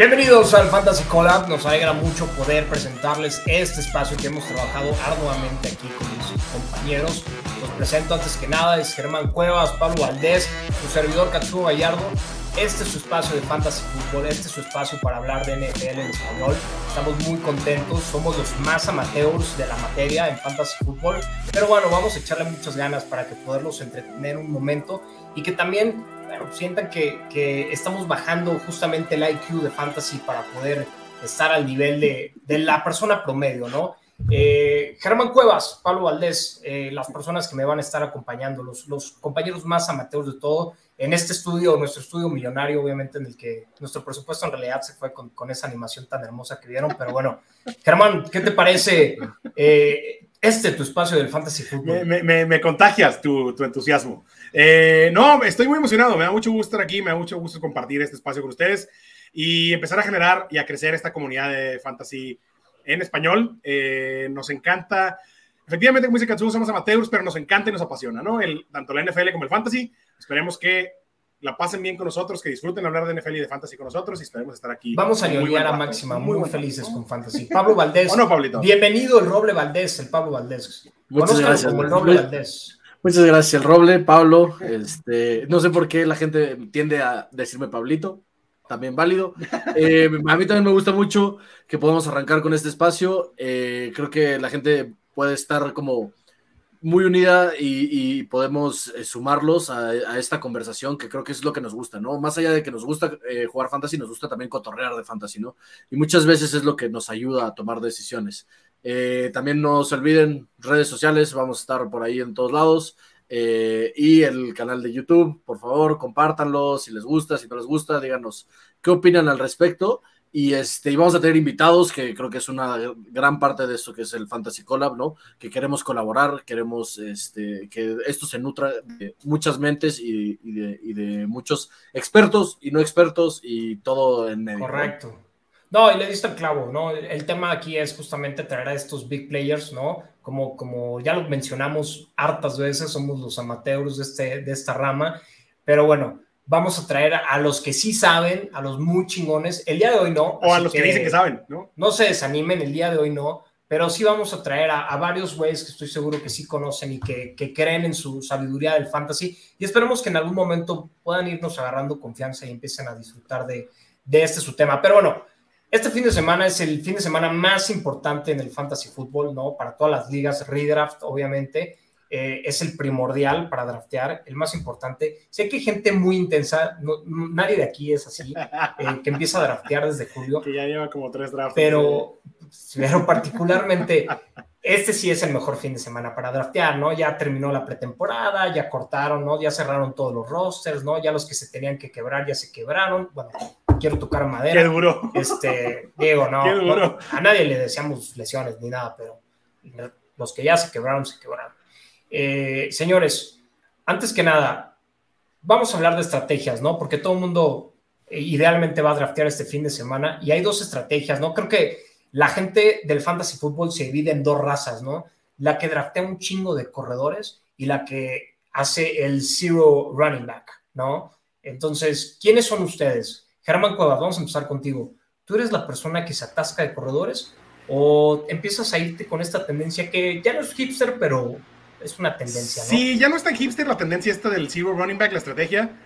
Bienvenidos al Fantasy Collab. Nos alegra mucho poder presentarles este espacio que hemos trabajado arduamente aquí con mis compañeros. Los presento antes que nada, es Germán Cuevas, Pablo Valdés, su servidor Katsuo Gallardo. Este es su espacio de Fantasy Fútbol, este es su espacio para hablar de NFL en español. Estamos muy contentos, somos los más amateurs de la materia en Fantasy Fútbol, pero bueno, vamos a echarle muchas ganas para que poderlos entretener un momento y que también sientan que, que estamos bajando justamente el IQ de Fantasy para poder estar al nivel de, de la persona promedio, ¿no? Eh, Germán Cuevas, Pablo Valdés, eh, las personas que me van a estar acompañando, los, los compañeros más amateurs de todo, en este estudio, nuestro estudio millonario, obviamente, en el que nuestro presupuesto en realidad se fue con, con esa animación tan hermosa que vieron. Pero bueno, Germán, ¿qué te parece eh, este tu espacio del Fantasy Football? Me, me, me contagias tu, tu entusiasmo. Eh, no, estoy muy emocionado, me da mucho gusto estar aquí, me da mucho gusto compartir este espacio con ustedes y empezar a generar y a crecer esta comunidad de fantasy en español. Eh, nos encanta, efectivamente, como dice Katsuo, somos amateurs, pero nos encanta y nos apasiona, ¿no? El, tanto la NFL como el fantasy. Esperemos que la pasen bien con nosotros, que disfruten hablar de NFL y de fantasy con nosotros y esperemos estar aquí. Vamos a ñoñar a máxima, muy, muy felices con fantasy. Pablo Valdés. ¿O no, Pablito? Bienvenido el Roble Valdés, el Pablo Valdés. Muchas Conózcalo gracias. como el Roble Valdés. Muchas gracias, el Roble, Pablo. Este, no sé por qué la gente tiende a decirme Pablito, también válido. Eh, a mí también me gusta mucho que podamos arrancar con este espacio. Eh, creo que la gente puede estar como muy unida y, y podemos eh, sumarlos a, a, esta conversación que creo que es lo que nos gusta, ¿no? Más allá de que nos gusta eh, jugar fantasy, nos gusta también cotorrear de fantasy, ¿no? Y muchas veces es lo que nos ayuda a tomar decisiones. Eh, también no se olviden redes sociales, vamos a estar por ahí en todos lados. Eh, y el canal de YouTube, por favor, compártanlo si les gusta, si no les gusta, díganos qué opinan al respecto. Y, este, y vamos a tener invitados, que creo que es una gran parte de esto que es el Fantasy Collab, ¿no? Que queremos colaborar, queremos este, que esto se nutra de muchas mentes y, de, y de, muchos expertos y no expertos y todo en. Correcto. No, y le diste el clavo, ¿no? El tema aquí es justamente traer a estos big players, ¿no? Como, como ya lo mencionamos hartas veces, somos los amateurs de, este, de esta rama, pero bueno, vamos a traer a los que sí saben, a los muy chingones. El día de hoy no. O a los que, que, dicen que saben, ¿no? No se desanimen, el día de hoy no, pero sí vamos a traer a, a varios güeyes que estoy seguro que sí conocen y que, que, creen en su sabiduría del fantasy y esperemos que en algún momento puedan irnos agarrando confianza y empiecen a disfrutar de, de este su tema. Pero bueno, este fin de semana es el fin de semana más importante en el fantasy fútbol, ¿no? Para todas las ligas, redraft, obviamente, eh, es el primordial para draftear, el más importante. Sé que hay gente muy intensa, no, nadie de aquí es así, eh, que empieza a draftear desde julio. Que ya lleva como tres drafts. Pero, pero particularmente, este sí es el mejor fin de semana para draftear, ¿no? Ya terminó la pretemporada, ya cortaron, ¿no? Ya cerraron todos los rosters, ¿no? Ya los que se tenían que quebrar ya se quebraron. Bueno, quiero tocar madera. Qué duro. Este, Diego, no, Qué duro. no, a nadie le deseamos lesiones ni nada, pero los que ya se quebraron, se quebraron. Eh, señores, antes que nada, vamos a hablar de estrategias, ¿no? Porque todo el mundo eh, idealmente va a draftear este fin de semana y hay dos estrategias, ¿no? Creo que la gente del fantasy fútbol se divide en dos razas, ¿no? La que draftea un chingo de corredores y la que hace el zero running back, ¿no? Entonces, ¿quiénes son ustedes? Germán Cuevas, vamos a empezar contigo. ¿Tú eres la persona que se atasca de corredores o empiezas a irte con esta tendencia que ya no es hipster, pero es una tendencia, ¿no? Sí, ya no es tan hipster la tendencia esta del zero running back, la estrategia.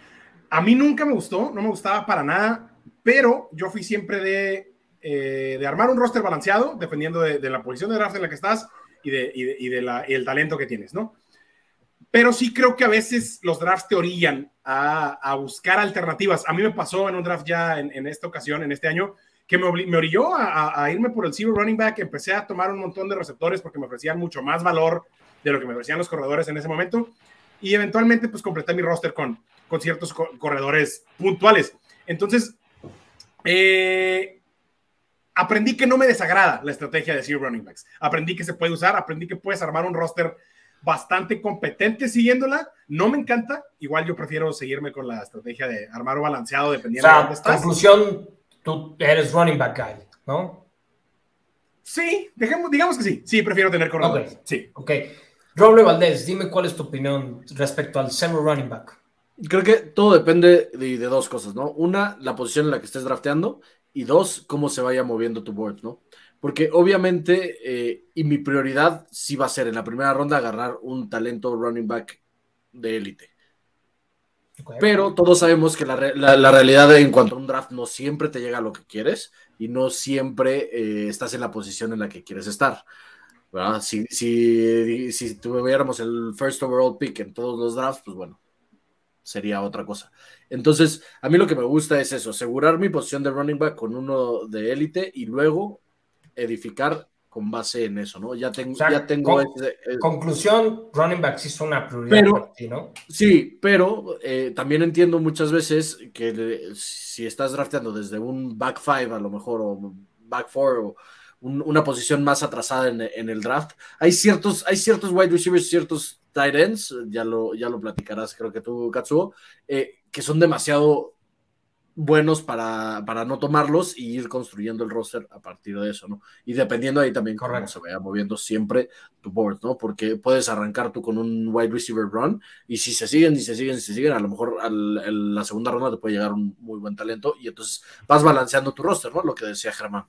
A mí nunca me gustó, no me gustaba para nada, pero yo fui siempre de, eh, de armar un roster balanceado, dependiendo de, de, la posición de draft en la que estás y, de, y, de, y de la, el talento que tienes, ¿no? Pero sí creo que a veces los drafts te orillan a, buscar alternativas. A mí me pasó en un draft ya en, esta ocasión, en este año, que me, me orilló a, irme por el zero running back. Empecé a tomar un montón de receptores porque me ofrecían mucho más valor de lo que me ofrecían los corredores en ese momento. Y eventualmente, pues completé mi roster con, ciertos co corredores puntuales. Entonces, eh, aprendí que no me desagrada la estrategia de zero running backs. Aprendí que se puede usar, aprendí que puedes armar un roster bastante competente siguiéndola. No me encanta. Igual yo prefiero seguirme con la estrategia de armar o balanceado dependiendo o sea, de dónde estás. Conclusión, tú eres running back guy, ¿no? Sí, dejemos, digamos que sí. Sí, prefiero tener corredores. Okay. Sí. Ok. Roble Valdés, dime cuál es tu opinión respecto al zero running back. Creo que todo depende de, de, dos cosas, ¿no? Una, la posición en la que estés drafteando y dos, cómo se vaya moviendo tu board, ¿no? Porque obviamente, eh, y mi prioridad sí va a ser en la primera ronda agarrar un talento running back de élite. Pero todos sabemos que la, realidad en cuanto a un draft no siempre te llega a lo que quieres y no siempre eh, estás en la posición en la que quieres estar. Si, si, si tuviéramos el first overall pick en todos los drafts, pues bueno, sería otra cosa. Entonces, a mí lo que me gusta es eso, asegurar mi posición de running back con uno de élite y luego edificar con base en eso, ¿no? Ya tengo, ya tengo eh, conclusión, running back sí es una prioridad pero, ¿no? Sí, pero eh, también entiendo muchas veces que si estás drafteando desde un back five a lo mejor o back four o una posición más atrasada en, en, el draft, hay ciertos, hay ciertos wide receivers, ciertos tight ends, ya lo, ya lo platicarás, creo que tú, Katsuo, eh, que son demasiado buenos para, para, no tomarlos y ir construyendo el roster a partir de eso, ¿no? Y dependiendo ahí también cómo se vaya moviendo siempre tu board, ¿no? Porque puedes arrancar tú con un wide receiver run y si se siguen y se siguen y se siguen, a lo mejor al, la segunda ronda te puede llegar un muy buen talento y entonces vas balanceando tu roster, ¿no? Lo que decía Germán.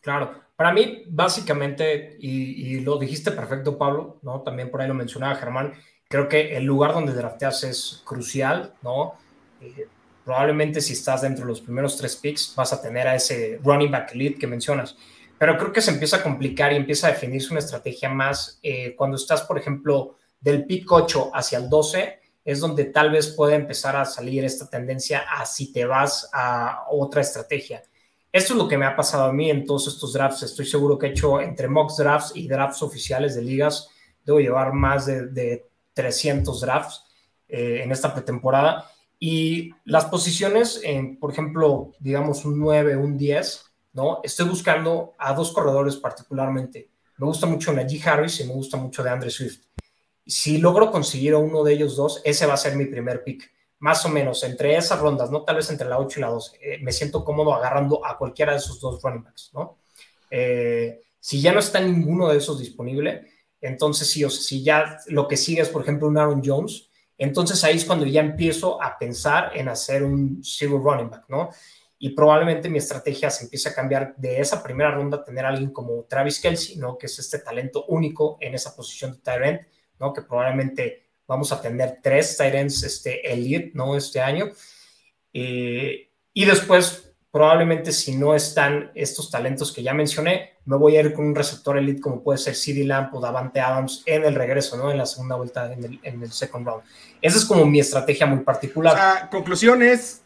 Claro, para mí básicamente, y, y lo dijiste perfecto Pablo, ¿no? También por ahí lo mencionaba Germán, creo que el lugar donde drafteas es crucial, ¿no? Eh, probablemente si estás dentro de los primeros tres picks vas a tener a ese running back elite que mencionas. Pero creo que se empieza a complicar y empieza a definirse una estrategia más eh, cuando estás, por ejemplo, del pick 8 hacia el 12, es donde tal vez puede empezar a salir esta tendencia a si te vas a otra estrategia. Esto es lo que me ha pasado a mí en todos estos drafts. Estoy seguro que he hecho entre mock drafts y drafts oficiales de ligas, debo llevar más de, de 300 drafts eh, en esta pretemporada y las posiciones, en, por ejemplo, digamos un 9, un 10, ¿no? Estoy buscando a dos corredores particularmente. Me gusta mucho Najee Harris y me gusta mucho de Andre Swift. Si logro conseguir a uno de ellos dos, ese va a ser mi primer pick. Más o menos entre esas rondas, no tal vez entre la 8 y la 12. Eh, me siento cómodo agarrando a cualquiera de esos dos running backs, ¿no? Eh, si ya no está ninguno de esos disponible, entonces sí, o si ya lo que sigue es, por ejemplo, un Aaron Jones, entonces ahí es cuando ya empiezo a pensar en hacer un zero running back, ¿no? Y probablemente mi estrategia se empiece a cambiar de esa primera ronda, tener alguien como Travis Kelsey, ¿no? Que es este talento único en esa posición de tight ¿no? Que probablemente vamos a tener tres tight ends este, elite, ¿no? Este año. Eh, y después probablemente si no están estos talentos que ya mencioné, me voy a ir con un receptor elite como puede ser CD Lamp o Davante Adams en el regreso, ¿no? En la segunda vuelta, en el, en el second round. Esa es como mi estrategia muy particular. La conclusión es,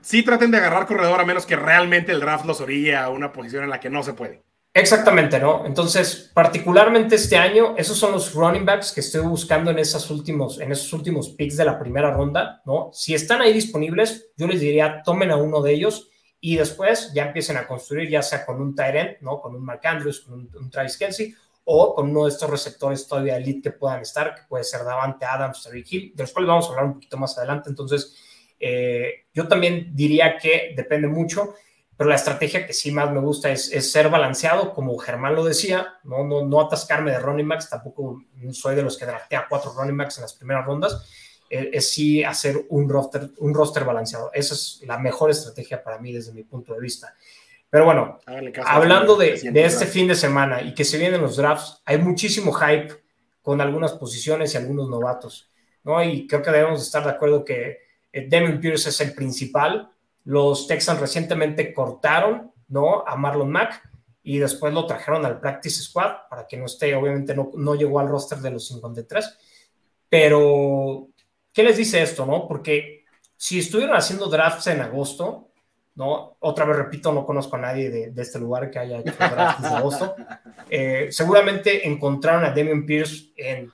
sí traten de agarrar corredor a menos que realmente el draft los orille a una posición en la que no se puede. Exactamente, ¿no? Entonces, particularmente este año, esos son los running backs que estoy buscando en, esos últimos, en esos últimos picks de la primera ronda, ¿no? Si están ahí disponibles, yo les diría, tomen a uno de ellos y después ya empiecen a construir, ya sea con un Tyrant, ¿no? Con un Mark Andrews, con un, Travis Kelsey, o con uno de estos receptores todavía elite que puedan estar, que puede ser Davante Adams, Terry Hill, de los cuales vamos a hablar un poquito más adelante. Entonces, eh, yo también diría que depende mucho, pero la estrategia que sí más me gusta es, es, ser balanceado, como Germán lo decía, no, no, no atascarme de running backs, tampoco soy de los que draftea cuatro running backs en las primeras rondas, es sí hacer un roster, un roster balanceado. Esa es la mejor estrategia para mí desde mi punto de vista. Pero bueno, hablando de, de, este fin de semana y que se vienen los drafts, hay muchísimo hype con algunas posiciones y algunos novatos, ¿no? Y creo que debemos estar de acuerdo que eh, Damien Pierce es el principal. Los Texans recientemente cortaron, ¿no? A Marlon Mack y después lo trajeron al Practice Squad para que no esté, obviamente no, no llegó al roster de los 53, pero ¿Qué les dice esto, no? Porque si estuvieron haciendo drafts en agosto, ¿no? Otra vez repito, no conozco a nadie de, este lugar que haya hecho drafts en agosto. Eh, seguramente encontraron a Damian Pierce en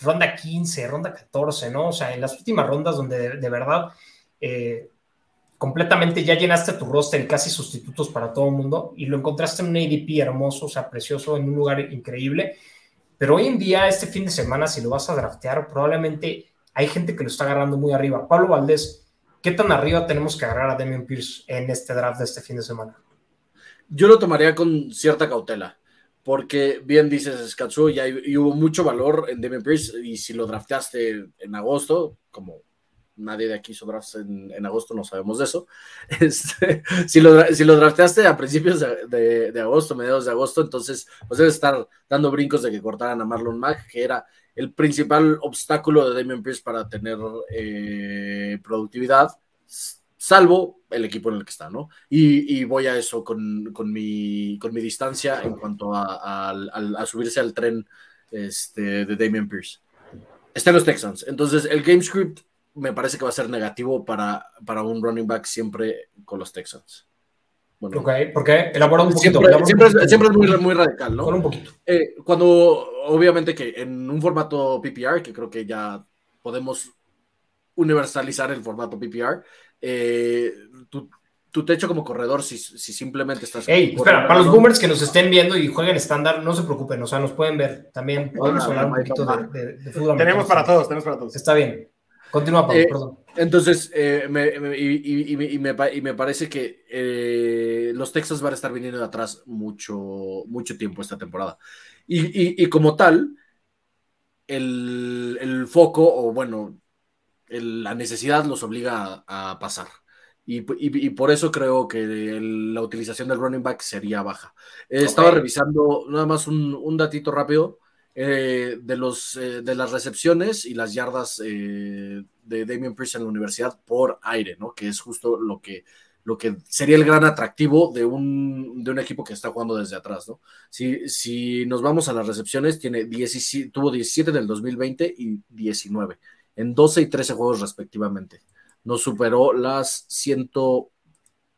ronda 15, ronda 14, ¿no? O sea, en las últimas rondas donde de, verdad eh, completamente ya llenaste tu roster y casi sustitutos para todo el mundo y lo encontraste en un ADP hermoso, o sea, precioso, en un lugar increíble. Pero hoy en día, este fin de semana, si lo vas a draftear, probablemente hay gente que lo está agarrando muy arriba. Pablo Valdés, ¿qué tan arriba tenemos que agarrar a Damian Pierce en este draft de este fin de semana? Yo lo tomaría con cierta cautela, porque bien dices, Skatsu, ya hubo mucho valor en Damian Pierce y si lo drafteaste en agosto, como nadie de aquí hizo drafts en, agosto, no sabemos de eso. Este, si, lo, si lo drafteaste a principios de, de, agosto, mediados de agosto, entonces pues debes estar dando brincos de que cortaran a Marlon Mack, que era el principal obstáculo de Damian Pierce para tener eh, productividad, salvo el equipo en el que está, ¿no? Y, voy a eso con, mi, distancia en cuanto a, subirse al tren este, de Damian Pierce. Está en los Texans. Entonces, el game script me parece que va a ser negativo para un running back siempre con los Texans. Bueno, ok, ¿por qué? Elabora un poquito. Siempre, siempre, es, muy, muy, radical, ¿no? Con un poquito. Eh, cuando, obviamente, que en un formato PPR, que creo que ya podemos universalizar el formato PPR, eh, tú, tu techo como corredor si, si simplemente estás. Hey, espera, para los boomers que nos estén viendo y jueguen estándar, no se preocupen, o sea, nos pueden ver también. Podemos hablar un poquito de, fútbol. Tenemos para todos, tenemos para todos. Está bien. Continúa, Pablo, eh, perdón. Entonces, eh, me, y, y, me, y, me, parece que eh, los Texas van a estar viniendo de atrás mucho, mucho tiempo esta temporada. Y, como tal, el, el, foco, o bueno, la necesidad los obliga a pasar. Y, por eso creo que la utilización del running back sería baja. Estaba revisando nada más un, datito rápido eh, de, los, eh, de las recepciones y las yardas eh, de Damian Pierce en la universidad por aire, ¿no? Que es justo lo que, lo que sería el gran atractivo de un, de un equipo que está jugando desde atrás, ¿no? Si, si nos vamos a las recepciones, tiene tuvo 17 en el 2020 y 19, en 12 y 13 juegos respectivamente no superó las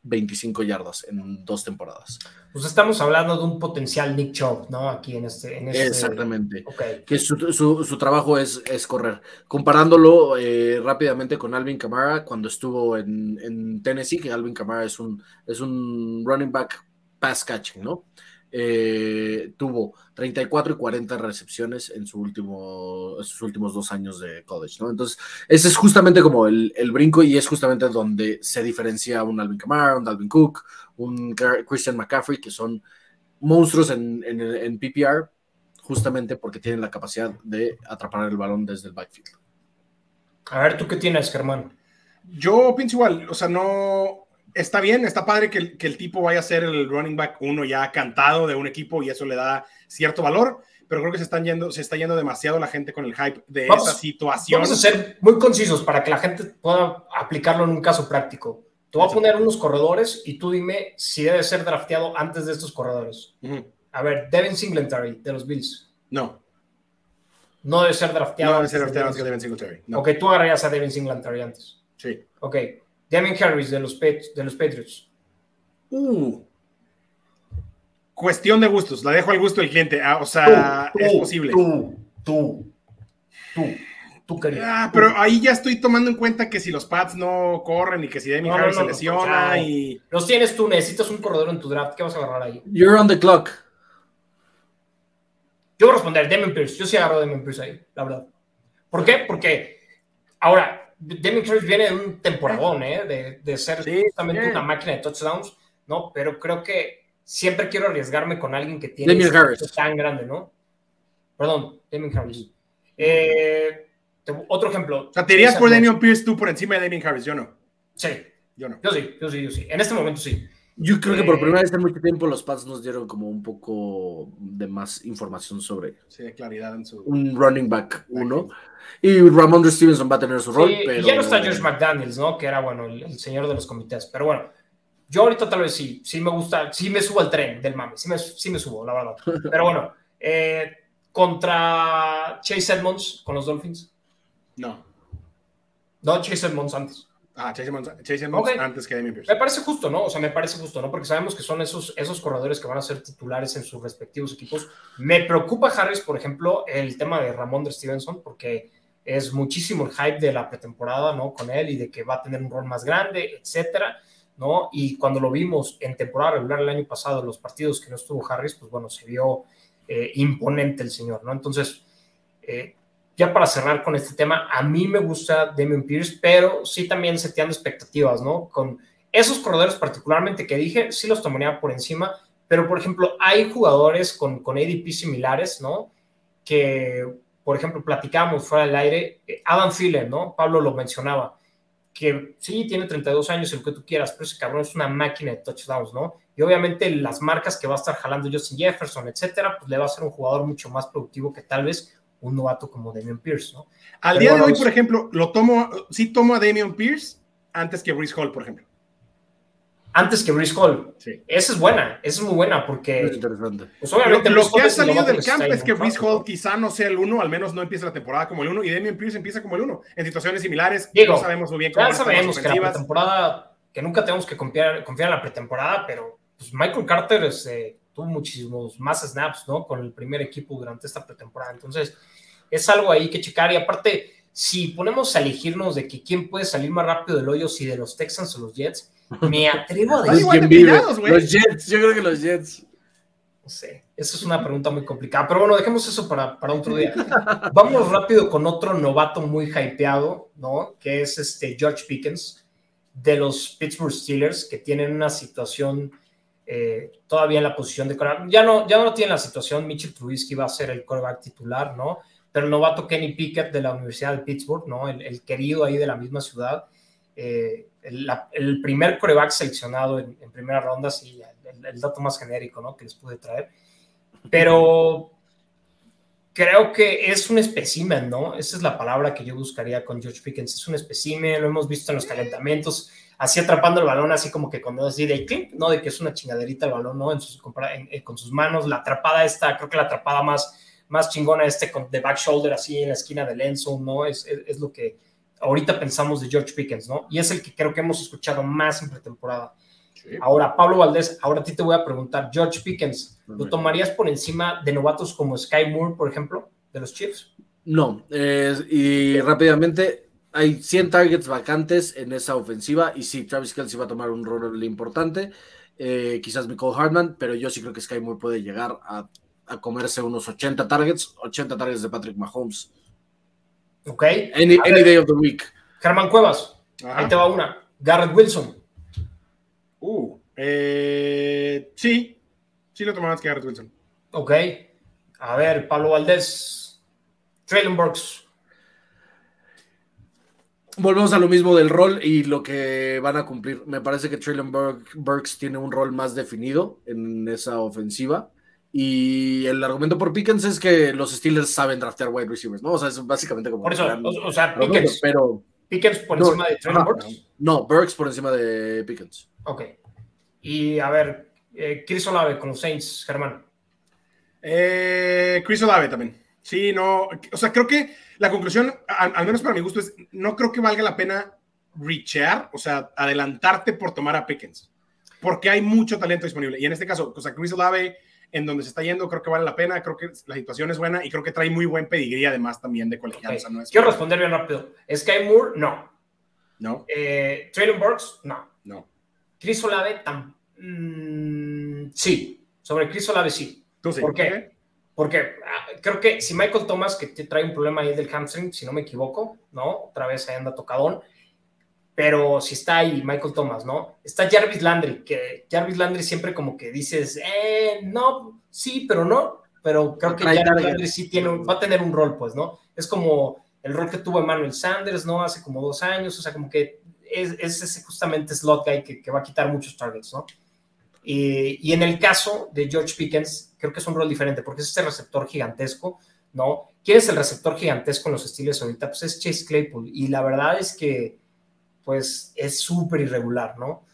125 yardas en dos temporadas. Pues estamos hablando de un potencial Nick Chubb, ¿no? Aquí en este. este Exactamente. Que su, trabajo es, es, correr. Comparándolo eh, rápidamente con Alvin Kamara cuando estuvo en, Tennessee, que Alvin Kamara es un, es un running back pass catching, ¿no? Eh, tuvo 34 y 40 recepciones en, su último, sus últimos dos años de college, ¿no? Entonces, ese es justamente como el, brinco y es justamente donde se diferencia un Alvin Kamara, un Dalvin Cook, un Christian McCaffrey, que son monstruos en, en, PPR, justamente porque tienen la capacidad de atrapar el balón desde el backfield. A ver, ¿tú qué tienes, Germán? Yo pienso igual, o sea, no, está bien, está padre que el, tipo vaya a ser el running back uno ya cantado de un equipo y eso le da cierto valor, pero creo que se, están yendo, se está yendo demasiado la gente con el hype de esa situación. Vamos a ser muy concisos para que la gente pueda aplicarlo en un caso práctico. Te voy a poner unos corredores y tú dime si debe ser drafteado antes de estos corredores. A ver, Devin Singletary de los Bills. No. No debe ser drafteado. No debe ser drafteado antes que Devin Singletary. Ok, tú agarrarías a Devin Singletary antes. Sí. Ok. Damien Harris de los, de los Patriots. Uh. Cuestión de gustos, la dejo al gusto del cliente. Ah, o sea, es posible. Tú, tú, tú, tú Ah, pero ahí ya estoy tomando en cuenta que si los Pats no corren y que si Damien Harris se lesiona y. Los tienes tú, necesitas un corredor en tu draft. ¿Qué vas a agarrar ahí? You're on the clock. Yo voy a responder, Damien Pierce. Yo sí agarro a Damien Pierce ahí, la verdad. ¿Por qué? Porque ahora, Demi Harris viene de un temporadón, ¿eh? de, ser justamente una máquina de touchdowns, ¿no? Pero creo que siempre quiero arriesgarme con alguien que tiene Harris. tan grande, ¿no? Perdón, Demi Harris. Eh, otro ejemplo. O sea, ¿te irías por Damian Pierce tú por encima de Damian Harris? Yo no. Sí. Yo no. Yo sí, yo sí, yo sí. En este momento sí. Yo creo que por primera vez en mucho tiempo los Pats nos dieron como un poco de más información sobre sí, claridad en su... un running back uno. Y Ramondre Stevenson va a tener su rol. pero... ya no está Josh McDaniels, ¿no? Que era, bueno, el, señor de los comités. Pero bueno, yo ahorita tal vez sí, sí me gusta, sí me subo al tren del mame, sí me, sí me subo, la verdad. Pero bueno, eh, contra Chase Edmonds con los Dolphins. No. No, Chase Edmonds antes. Ah, Chase antes que Pierce. Me parece justo, ¿no? O sea, me parece justo, ¿no? Porque sabemos que son esos, esos corredores que van a ser titulares en sus respectivos equipos. Me preocupa, Harris, por ejemplo, el tema de Ramón de Stevenson, porque es muchísimo el hype de la pretemporada, ¿no? Con él y de que va a tener un rol más grande, etcétera, ¿no? Y cuando lo vimos en temporada regular el año pasado, los partidos que no estuvo Harris, pues bueno, se vio eh, imponente el señor, ¿no? Entonces, eh, ya para cerrar con este tema, a mí me gusta Damien Pierce, pero sí también seteando expectativas, ¿no? Con esos corredores particularmente que dije, sí los tomaría por encima, pero por ejemplo, hay jugadores con, con ADP similares, ¿no? Que, por ejemplo, platicamos fuera del aire, Adam Thielen, ¿no? Pablo lo mencionaba, que sí, tiene 32 años, lo que tú quieras, pero ese cabrón es una máquina de touchdowns, ¿no? Y obviamente las marcas que va a estar jalando Justin Jefferson, etcétera, pues le va a ser un jugador mucho más productivo que tal vez un novato como Damian Pierce, ¿no? Al día de hoy, por ejemplo, lo tomo, sí tomo a Damian Pierce antes que Brice Hall, por ejemplo. Antes que Brice Hall. Sí. Esa es buena, esa es muy buena porque. Es interesante. Pues obviamente lo, lo que ha es salido del campo es que Brice Hall quizá no sea el uno, al menos no empieza la temporada como el uno, y Damian Pierce empieza como el uno. En situaciones similares, Digo, no sabemos muy bien cómo Ya sabemos que la pretemporada, que nunca tenemos que confiar, confiar en la pretemporada, pero pues Michael Carter este, tuvo muchísimos más snaps, ¿no? Con el primer equipo durante esta pretemporada. Entonces, es algo ahí que checar. Y aparte, si ponemos a elegirnos de que quién puede salir más rápido del hoyo, si de los Texans o los Jets, me atrevo a decir. Los Jets, yo creo que los Jets. no sé, eso es una pregunta muy complicada. Pero bueno, dejemos eso para, para otro día. Vamos rápido con otro novato muy hypeado, ¿no? Que es este George Pickens de los Pittsburgh Steelers, que tienen una situación eh, todavía en la posición de coreback. Ya no, ya no tienen la situación, Mitchell Trubisky va a ser el coreback titular, ¿no? Pero el novato Kenny Pickett de la Universidad de Pittsburgh, ¿no? El, querido ahí de la misma ciudad, eh, el, primer coreback seleccionado en, primera ronda, sí, el, el dato más genérico, ¿no? Que les pude traer. Pero creo que es un espécimen, ¿no? Esa es la palabra que yo buscaría con George Pickens. Es un espécimen, lo hemos visto en los calentamientos, así atrapando el balón, así como que cuando así de clip, ¿no? De que es una chingaderita el balón, ¿no? En sus, en- en- con sus manos, la atrapada esta, creo que la atrapada más, más chingona este con, de back shoulder, así en la esquina del end zone, ¿no? Es, es, es lo que ahorita pensamos de George Pickens, ¿no? Y es el que creo que hemos escuchado más en pretemporada. Ahora, Pablo Valdés, ahora a ti te voy a preguntar, George Pickens, ¿lo tomarías por encima de novatos como Sky Moore, por ejemplo, de los Chiefs? No, eh, y rápidamente, hay 100 targets vacantes en esa ofensiva y sí, Travis Kelsey va a tomar un rol importante, eh, quizás Nicole Hartman, pero yo sí creo que Sky Moore puede llegar a, a comerse unos 80 targets, 80 targets de Patrick Mahomes. ¿Ok? Any, day of the week. Germán Cuevas, Ajá. ahí te va una. Garrett Wilson, Uh, eh, sí, sí lo tomaba antes que Garrett Wilson. ¿ok? A ver, Pablo Valdés, Traylon Burks, Volvemos a lo mismo del rol y lo que van a cumplir. Me parece que Traylon Burk- Burks tiene un rol más definido en esa ofensiva. Y el argumento por Pickens es que los Steelers saben draftear wide receivers, ¿no? O sea, es básicamente como. por eso, gran o, o sea, Pickens, Pero Pickens por No, encima de Traylon ajá. Burks. no, Burks por encima de Pickens. Ok. Y a ver, eh, Chris Olave con los Saints, Germán. Eh, Chris Olave también. Sí, no, o sea, creo que la conclusión, al, al menos para mi gusto, es no creo que valga la pena rechear, o sea, adelantarte por tomar a Pickens, porque hay mucho talento disponible. Y en este caso, o sea, Chris Olave, en donde se está yendo, creo que vale la pena, creo que la situación es buena y creo que trae muy buen pedigrí además también de colegial. Ok. o sea, no es- Quiero responder bien rápido. Sky Moore, no. No, Eh, Traylon Burks, no. no. Chris Olave, tam- mm, sí. Sobre Chris Olave, sí. Tú sí. ¿Por qué? Porque ah, creo que si Michael Thomas, que te trae un problema ahí del hamstring, si no me equivoco, ¿no? Otra vez ahí anda tocadón. Pero si está ahí Michael Thomas, ¿no? Está Jarvis Landry, que Jarvis Landry siempre como que dices, eh, no, sí, pero no. Pero creo que Jarvis target. Landry sí tiene, va a tener un rol, pues, ¿no? Es como el rol que tuvo Emmanuel Sanders, ¿no? Hace como dos años, o sea, como que es, es ese justamente slot guy que, que va a quitar muchos targets, ¿no? Y, y en el caso de George Pickens, creo que es un rol diferente, porque es este receptor gigantesco, ¿no? ¿Quién es el receptor gigantesco en los estilos ahorita? Pues es Chase Claypool, y la verdad es que, pues, es súper irregular, ¿no?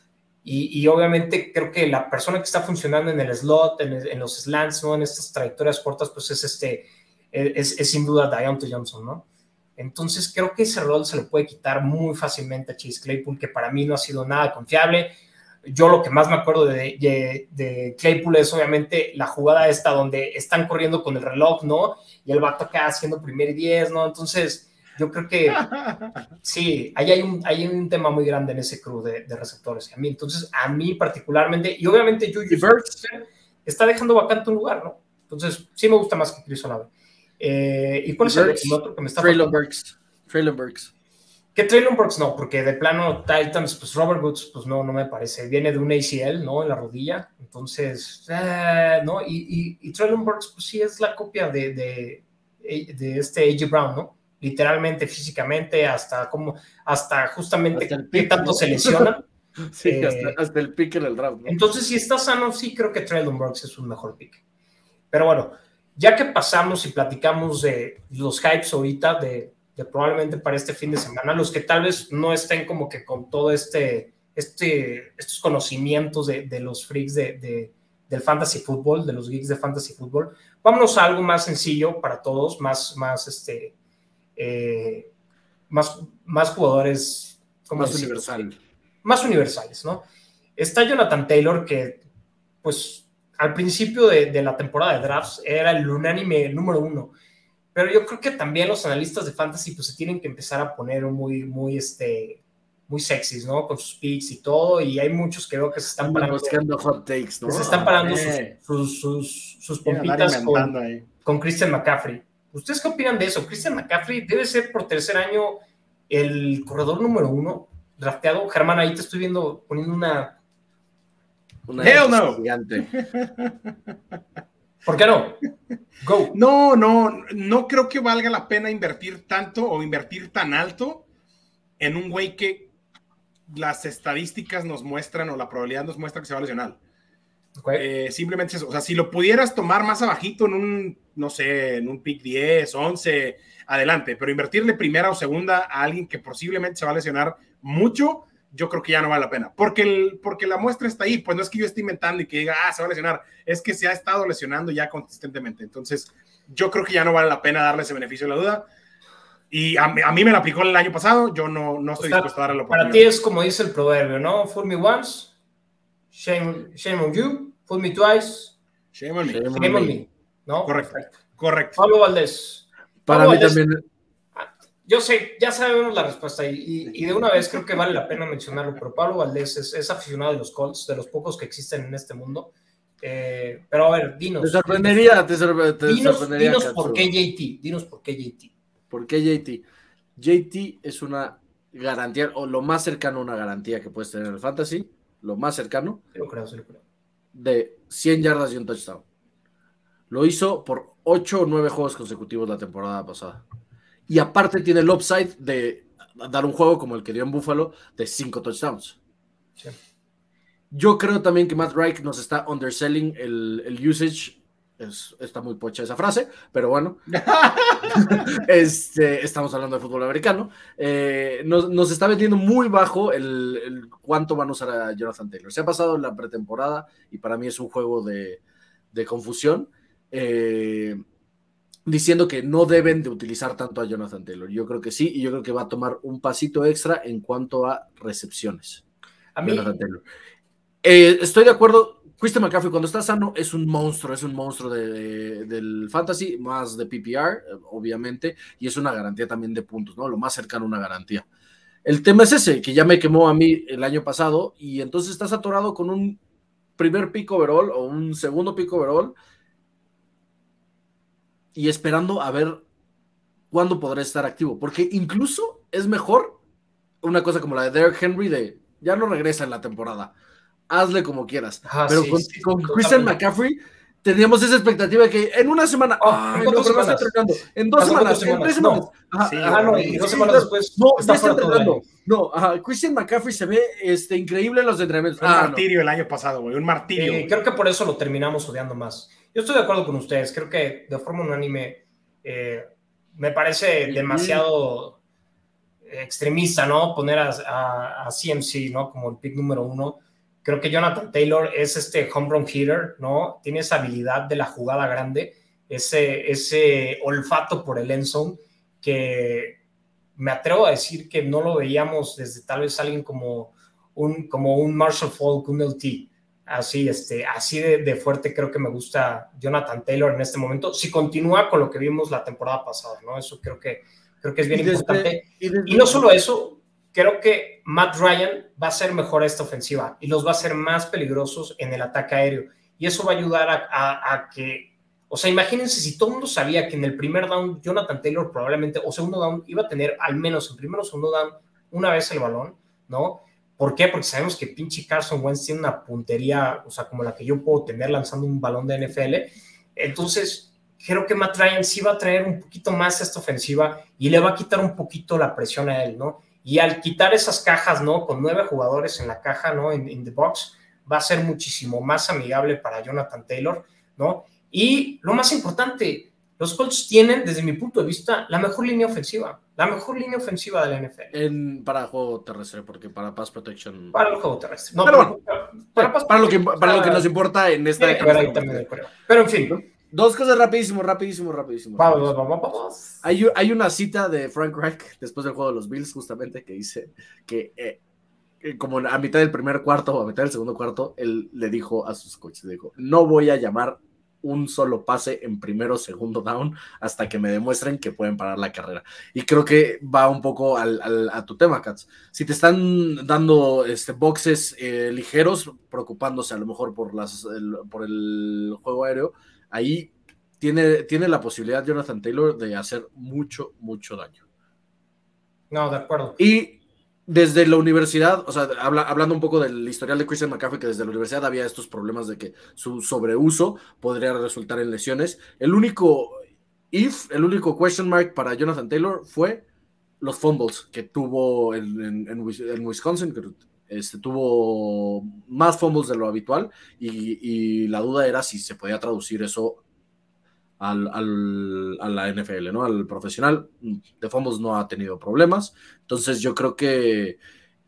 Y, obviamente creo que la persona que está funcionando en el slot, en, los slants, ¿no? En estas trayectorias cortas, pues es este, es, es sin duda Deontay Johnson, ¿no? Entonces creo que ese rol se le puede quitar muy fácilmente a Chase Claypool, que para mí no ha sido nada confiable. Yo lo que más me acuerdo de, de, de Claypool es obviamente la jugada esta donde están corriendo con el reloj, ¿no? Y el vato acá haciendo primer y diez, ¿no? Entonces yo creo que sí, ahí hay un, hay un tema muy grande en ese crew de, de receptores. A mí, entonces, a mí particularmente, y obviamente Juju está dejando vacante un lugar, ¿no? Entonces, sí me gusta más que Chris Olave. Eh, ¿Y cuál es el Burks, otro que me está Traylon? Burks. Traylon Burks. Que Traylon Burks no, porque de plano Titans, pues Robert Woods, pues no, no me parece. Viene de un ACL, ¿no? En la rodilla. Entonces, eh, ¿no? Y, y, y Traylon Burks, pues sí es la copia de, de, de este A.J. Brown, ¿no? literalmente, físicamente, hasta como, hasta justamente qué tanto se lesionan. sí, eh, hasta, el pick en el draft. Entonces, si está sano, sí creo que Traylon Burks es un mejor pick. Pero bueno, ya que pasamos y platicamos de los hypes ahorita, de, probablemente para este fin de semana, los que tal vez no estén como que con todo este, este estos conocimientos de, de los freaks de, del fantasy fútbol, de los geeks de fantasy fútbol, vámonos a algo más sencillo para todos, más, más, este, eh, más, más jugadores. Más universal. Más universales, ¿no? Está Jonathan Taylor, que, pues, al principio de, de la temporada de drafts era el unánime número uno. Pero yo creo que también los analistas de fantasy pues se tienen que empezar a poner muy, muy, este, muy sexys, ¿no? Con sus picks y todo, y hay muchos que veo que se están parando. Buscando hot takes, ¿no? Se están parando sus, sus, sus, pompitas con, con, Christian McCaffrey. ¿Ustedes qué opinan de eso? Christian McCaffrey debe ser por tercer año el corredor número uno drafteado. Germán, ahí te estoy viendo poniendo una. una Hell no. Gigante. ¿Por qué no? Go. No, no, no creo que valga la pena invertir tanto o invertir tan alto en un güey que las estadísticas nos muestran o la probabilidad nos muestra que se va a lesionar. Eh, simplemente eso. O sea, si lo pudieras tomar más abajito en un, no sé, en un pick 10, 11, adelante, pero invertirle primera o segunda a alguien que posiblemente se va a lesionar mucho, yo creo que ya no vale la pena. Porque, el, porque la muestra está ahí, pues no es que yo esté inventando y que diga, ah, se va a lesionar, es que se ha estado lesionando ya consistentemente. Entonces, yo creo que ya no vale la pena darle ese beneficio de la duda. Y a, mí me la aplicó el año pasado, yo no, no estoy dispuesto a darle la oportunidad. Para ti es como dice el proverbio, ¿no? Fool me once, shame, shame on you, fool me twice, shame on me. Shame on me. ¿no? Correcto, correcto. Pablo Valdés. Para mí también. Yo sé, ya sabemos la respuesta y, y, de una vez creo que vale la pena mencionarlo, pero Pablo Valdés es, es aficionado de los Colts, de los pocos que existen en este mundo. Eh, pero a ver, dinos. Te sorprendería, te, dinos, Dinos por qué JT, dinos por qué JT. ¿Por qué JT? JT es una garantía, o lo más cercano a una garantía que puedes tener en el fantasy, lo más cercano. lo creo, sí lo creo. De 100 yardas y un touchdown. Lo hizo por 8 o 9 juegos consecutivos la temporada pasada. Y aparte tiene el upside de dar un juego como el que dio en Buffalo de 5 touchdowns. Yo creo también que Matt Reich nos está underselling el, el usage está muy pocha esa frase, pero bueno, este, estamos hablando de fútbol americano. Eh, nos, está vendiendo muy bajo el, cuánto van a usar a Jonathan Taylor. Se ha pasado la pretemporada y para mí es un juego de, confusión, eh, diciendo que no deben de utilizar tanto a Jonathan Taylor. Yo creo que sí, y yo creo que va a tomar un pasito extra en cuanto a recepciones. A mí, eh, estoy de acuerdo Christian McCaffrey cuando está sano es un monstruo, es un monstruo del fantasy, más de PPR, obviamente, y es una garantía también de puntos, ¿no? Lo más cercano a una garantía. El tema es ese, que ya me quemó a mí el año pasado, y entonces estás atorado con un primer pico overall o un segundo pico overall, y esperando a ver cuándo podrá estar activo, porque incluso es mejor una cosa como la de Derek Henry de ya no regresa en la temporada hazle como quieras. Pero con, Christian McCaffrey teníamos esa expectativa de que en una semana, oh, en, dos semanas? en dos semanas, en tres semanas. No. y dos semanas después no, está, entrenando. No, Christian McCaffrey se ve este, increíble en los entrenamientos. Un ah, martirio el año pasado, güey, un martirio. Eh, creo que por eso lo terminamos odiando más. Yo estoy de acuerdo con ustedes, creo que de forma unánime eh, me parece demasiado extremista, ¿no? Poner a, a, a, CMC, ¿no? Como el pick número uno Creo que Jonathan Taylor es este home run hitter, ¿no? Tiene esa habilidad de la jugada grande, ese, ese olfato por el end que me atrevo a decir que no lo veíamos desde tal vez alguien como un, como un Marshall Falk, un LT. Así, este, así de, fuerte creo que me gusta Jonathan Taylor en este momento. Si continúa con lo que vimos la temporada pasada, ¿no? Eso creo que, creo que es bien importante. y, no solo eso, creo que Matt Ryan va a ser mejor esta ofensiva y los va a hacer más peligrosos en el ataque aéreo. Y eso va a ayudar a, que, o sea, imagínense si todo el mundo sabía que en el primer down Jonathan Taylor probablemente, o segundo down, iba a tener al menos en primero o segundo down una vez el balón, ¿no? ¿Por qué? Porque sabemos que pinche Carson Wentz tiene una puntería, o sea, como la que yo puedo tener lanzando un balón de NFL. Entonces, creo que Matt Ryan sí va a traer un poquito más esta ofensiva y le va a quitar un poquito la presión a él, ¿no? Y al quitar esas cajas, ¿no? Con nueve jugadores en la caja, ¿no? En, the box, va a ser muchísimo más amigable para Jonathan Taylor, ¿no? Y lo más importante, los Colts tienen, desde mi punto de vista, la mejor línea ofensiva. La mejor línea ofensiva de la NFL. En, para juego terrestre, porque para pass protection. Para el juego terrestre. No, pero, para, para, lo que, para lo que nos importa en esta. Pero en fin. Dos cosas rapidísimo, rapidísimo, rapidísimo. Hay, hay una cita de Frank Reich después del juego de los Bills, justamente, que dice que eh, como a mitad del primer cuarto o a mitad del segundo cuarto, él le dijo a sus coaches, dijo, no voy a llamar un solo pase en primero o segundo down hasta que me demuestren que pueden parar la carrera. Y creo que va un poco a tu tema, Katz. Si te están dando este, boxes eh, ligeros, preocupándose a lo mejor por, las, el, por el juego aéreo, ahí tiene, tiene la posibilidad Jonathan Taylor de hacer mucho, mucho daño. No, de acuerdo. Y desde la universidad, o sea, hablando un poco del historial de Christian McCaffrey, que desde la universidad había estos problemas de que su sobreuso podría resultar en lesiones. El único if, el único question mark para Jonathan Taylor fue los fumbles que tuvo en, Wisconsin, que este, tuvo más fumbles de lo habitual y, la duda era si se podía traducir eso al, a la NFL, ¿no? Al profesional. De fumbles no ha tenido problemas. Entonces yo creo que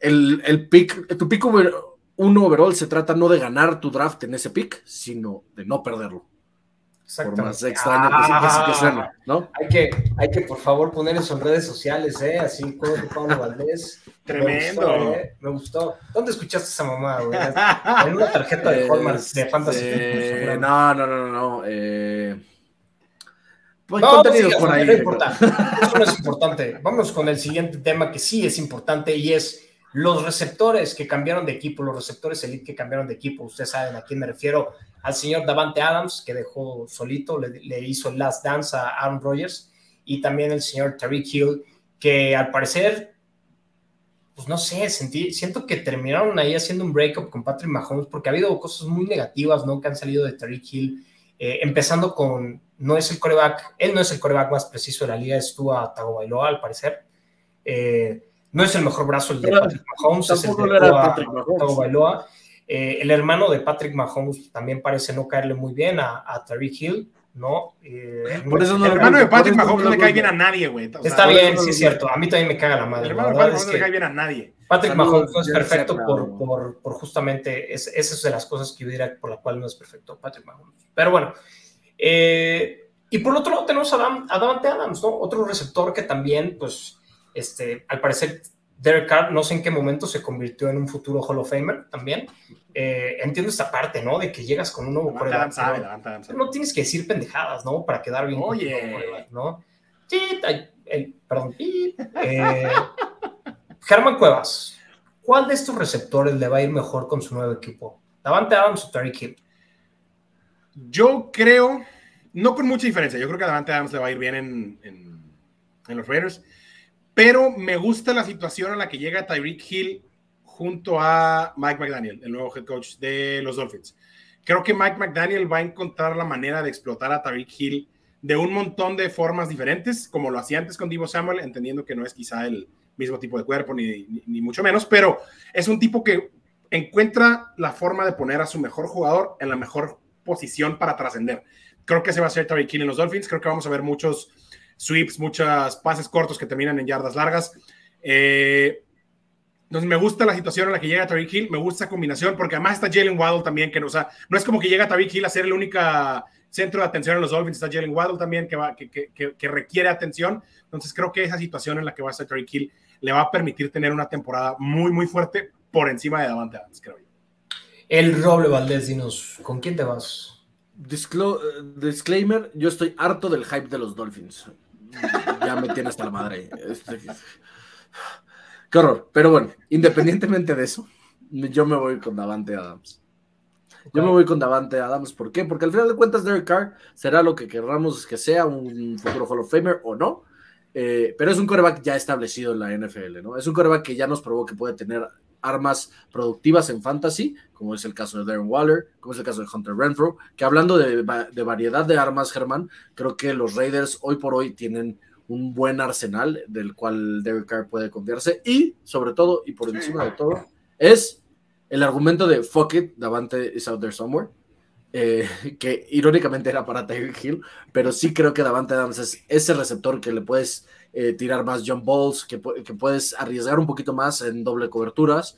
el, el pick, tu pick uno overall se trata no de ganar tu draft en ese pick, sino de no perderlo. Por más extraño que, sea, ¿no? Hay que, hay que, por favor, poner eso en redes sociales, ¿eh? Así como Pablo Valdés. Tremendo. ¿eh? Me gustó, ¿Dónde escuchaste esa mamá, güey? En una tarjeta de Hallmark de Fantasy. Eh, no, no, no, no. Eh... Pues no, contenido por ahí. Eso no es importante. Vamos con el siguiente tema que sí es importante y es los receptores que cambiaron de equipo, los receptores elite que cambiaron de equipo. Ustedes saben a quién me refiero. Al señor Davante Adams, que dejó solito, le, hizo el last dance a Aaron Rodgers. Y también el señor Tariq Hill, que al parecer, pues no sé, sentí, siento que terminaron ahí haciendo un breakup con Patrick Mahomes, porque ha habido cosas muy negativas, ¿no? Que han salido de Tariq Hill. Eh, empezando con no es el coreback, él no es el coreback más preciso de la liga, es Tua Tagovailoa al parecer. Eh, no es el mejor brazo el de Patrick Mahomes, es el de Tagovailoa. Eh, el hermano de Patrick Mahomes también parece no caerle muy bien a, a Tariq Hill, ¿no? Eh, Por eso no el hermano de Patrick Mahomes no le cae bien a nadie, güey. Está bien, sí es cierto. A mí también me caga la madre. El hermano de Patrick Mahomes no le cae bien a nadie. Patrick Mahomes no es perfecto por, por, por, justamente, es, esa es de las cosas que yo diría por la cual no es perfecto Patrick Mahomes. Pero bueno, eh, y por otro lado tenemos a, Davante Adams, ¿no? Otro receptor que también, pues, este, al parecer, Derek Carr, no sé en qué momento se convirtió en un futuro Hall of Famer también. Eh, entiendo esta parte, ¿no? De que llegas con un nuevo coreback. No tienes que decir pendejadas, ¿no? Para quedar bien. Oye. ¿no? Sí, perdón. Eh, Germán Cuevas, ¿cuál de estos receptores le va a ir mejor con su nuevo equipo? ¿Davante Adams o Terry Kidd? Yo creo, no con mucha diferencia, yo creo que Davante Adams le va a ir bien en, en, los Raiders, pero me gusta la situación en la que llega Tyreek Hill junto a Mike McDaniel, el nuevo head coach de los Dolphins. Creo que Mike McDaniel va a encontrar la manera de explotar a Tyreek Hill de un montón de formas diferentes, como lo hacía antes con Divo Samuel, entendiendo que no es quizá el mismo tipo de cuerpo, ni, ni, mucho menos, pero es un tipo que encuentra la forma de poner a su mejor jugador en la mejor posición para trascender. Creo que se va a hacer Tariq Hill en los Dolphins. Creo que vamos a ver muchos sweeps, muchos pases cortos que terminan en yardas largas. Eh, entonces me gusta la situación en la que llega Tariq Hill, me gusta esa combinación, porque además está Jalen Waddle también, que no, o sea, no es como que llega Tariq Hill a ser el único centro de atención en los Dolphins, está Jalen Waddle también, que, va, que, que, que, requiere atención. Entonces creo que esa situación en la que va a estar Tariq Hill le va a permitir tener una temporada muy, muy fuerte por encima de Davante Adams, creo yo. El Roble Valdés, dinos, ¿con quién te vas? disclaimer, yo estoy harto del hype de los Dolphins. Ya me tiene hasta la madre. Este, qué horror. Pero bueno, independientemente de eso, yo me voy con Davante Adams. Yo me voy con Davante Adams. ¿Por qué? Porque al final de cuentas, Derek Carr será lo que querramos que sea, un futuro Hall of Famer o no. Eh, pero es un coreback ya establecido en la NFL, ¿no? Es un coreback que ya nos probó que puede tener armas productivas en fantasy, como es el caso de Darren Waller, como es el caso de Hunter Renfro, que hablando de, de variedad de armas, Germán, creo que los Raiders hoy por hoy tienen un buen arsenal del cual Derek Carr puede confiarse y sobre todo y por encima de todo es el argumento de fuck it, Davante is out there somewhere eh, que irónicamente era para Tyreek Hill, pero sí creo que Davante Adams es ese receptor que le puedes eh, tirar más jump balls, que, que, puedes arriesgar un poquito más en doble coberturas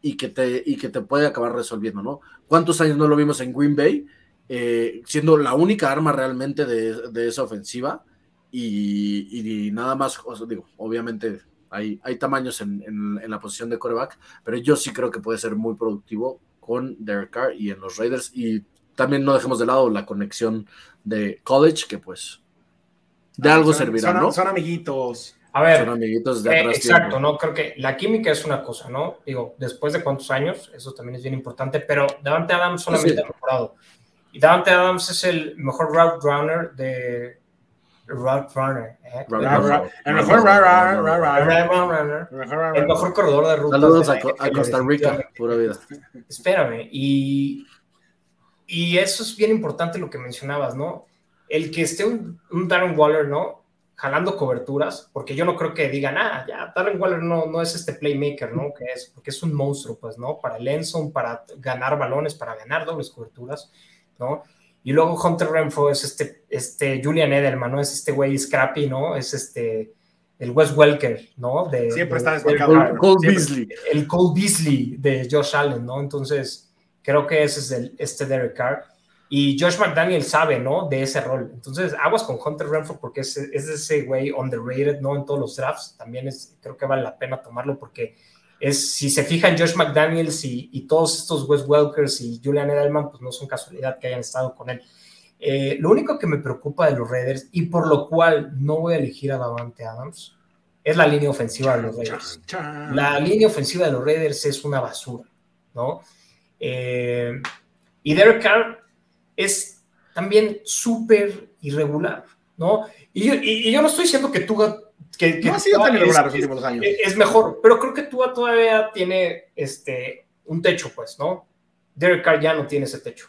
y que, te, y que te puede acabar resolviendo, ¿no? ¿Cuántos años no lo vimos en Green Bay? Eh, siendo la única arma realmente de, de esa ofensiva y, y, nada más, digo, obviamente hay, hay tamaños en, en, en, la posición de coreback, pero yo sí creo que puede ser muy productivo con Derek Carr y en los Raiders y también no dejemos de lado la conexión de college, que pues de algo servirá, son, ¿no? Son amiguitos. A ver, son amiguitos de eh, atrás exacto, tiempo. ¿no? Creo que la química es una cosa, ¿no? Digo, después de cuántos años, eso también es bien importante, pero Davante Adams solamente Sí. ha mejorado. Y Davante Adams es el mejor route runner de route runner, ¿eh? El mejor runner, El mejor corredor de rutas. Saludos a, Costa Rica, pura vida. Espérame, y, y eso es bien importante lo que mencionabas, ¿no? El que esté un, un Darren Waller, ¿no? Jalando coberturas, porque yo no creo que digan, ah, ya, Darren Waller no, no es este playmaker, ¿no? Que es, porque es un monstruo, pues, ¿no? Para el Enson, para ganar balones, para ganar dobles coberturas, ¿no? Y luego Hunter Renfro es este, este Julian Edelman, ¿no? Es este güey scrappy, ¿no? Es este, el Wes Welker, ¿no? De, Siempre de- está de- desmarcado. Cole. Beasley. el Cole Beasley de Josh Allen, ¿no? Entonces, creo que ese es el, este Derek Carr. Y Josh McDaniel sabe, ¿no? De ese rol. Entonces, aguas con Hunter Renfro porque es, es ese güey underrated, ¿no? En todos los drafts. También es, creo que vale la pena tomarlo porque es, si se fijan, Josh McDaniels y, y todos estos Wes Welkers y Julian Edelman, pues no son casualidad que hayan estado con él. Eh, lo único que me preocupa de los Raiders y por lo cual no voy a elegir a Davante Adams es la línea ofensiva de los Raiders. La línea ofensiva de los Raiders es una basura, ¿no? Eh, y Derek Carr es también súper irregular, ¿no? Y, yo- y- y yo no estoy diciendo que tú que, que No ha sido tan irregular los últimos años. es, es mejor, pero creo que Tua todavía tiene este, un techo, pues, ¿no? Derek Carr ya no tiene ese techo.